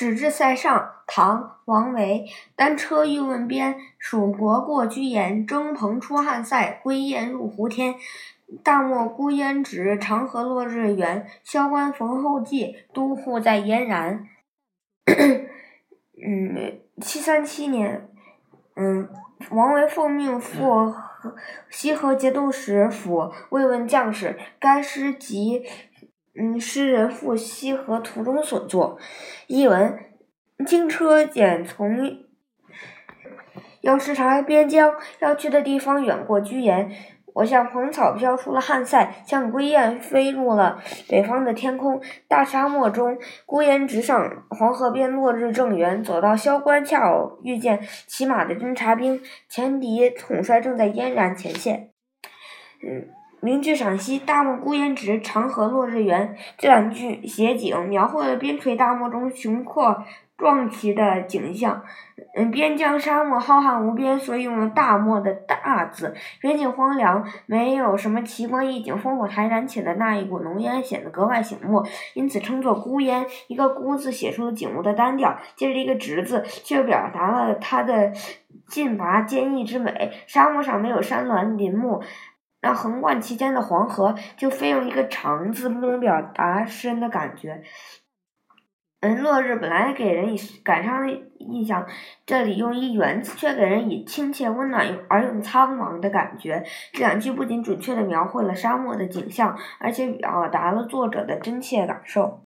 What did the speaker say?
始至塞上，唐·王维。单车欲问边，蜀国过居延。征蓬出汉塞，归雁入胡天。大漠孤烟直，长河落日圆。萧关逢候骑，都护在燕然。嗯，七三七年，嗯，王维奉命赴西河节度使府慰问将士。该诗集。嗯，诗人赴西河途中所作。译文：经车简从，要视察边疆，要去的地方远过居延。我像蓬草飘出了汉塞，像归雁飞入了北方的天空。大沙漠中，孤烟直上，黄河边落日正圆。走到萧关，恰好遇见骑马的侦察兵，前敌统帅正在燕然前线。嗯。名句赏析：大漠孤烟直，长河落日圆。这两句写景，描绘了边陲大漠中雄阔壮奇的景象。嗯，边疆沙漠浩瀚无边，所以用了“大漠”的“大”字。边境荒凉，没有什么奇观异景，烽火台燃起的那一股浓烟显得格外醒目，因此称作孤烟。一个“孤”字写出了景物的单调，接着一个“直”字，却表达了它的劲拔坚毅之美。沙漠上没有山峦林木。那横贯其间的黄河，就非用一个长字不能表达诗人的感觉。嗯，落日本来给人以感伤的印象，这里用一圆字，却给人以亲切温暖而又苍茫的感觉。这两句不仅准确地描绘了沙漠的景象，而且表达了作者的真切感受。